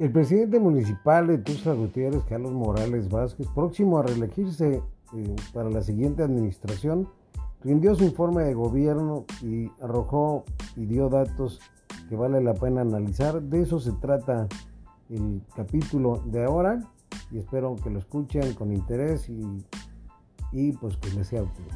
El presidente municipal de Tuxtla Gutiérrez, Carlos Morales Vázquez, próximo a reelegirse eh, para la siguiente administración, rindió su informe de gobierno y arrojó y dio datos que vale la pena analizar. De eso se trata el capítulo de ahora y espero que lo escuchen con interés y, y pues que les sea útil.